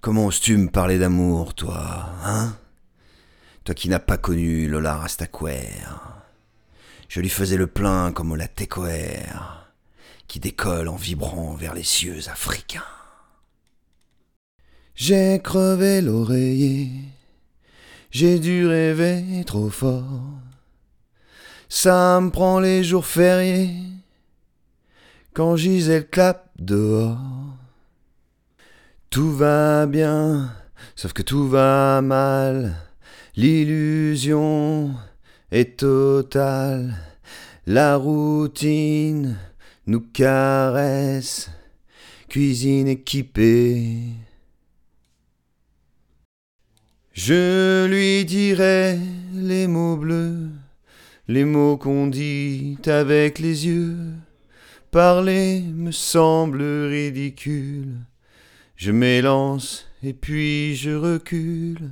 Comment oses-tu me parler d'amour, toi, hein? Toi qui n'as pas connu Lola Rastaquer. Je lui faisais le plein comme au latécoer, qui décolle en vibrant vers les cieux africains. J'ai crevé l'oreiller, j'ai dû rêver trop fort. Ça me prend les jours fériés, quand Gisèle clap dehors. Tout va bien, sauf que tout va mal. L'illusion est totale. La routine nous caresse. Cuisine équipée. Je lui dirai les mots bleus, les mots qu'on dit avec les yeux. Parler me semble ridicule. Je m'élance et puis je recule.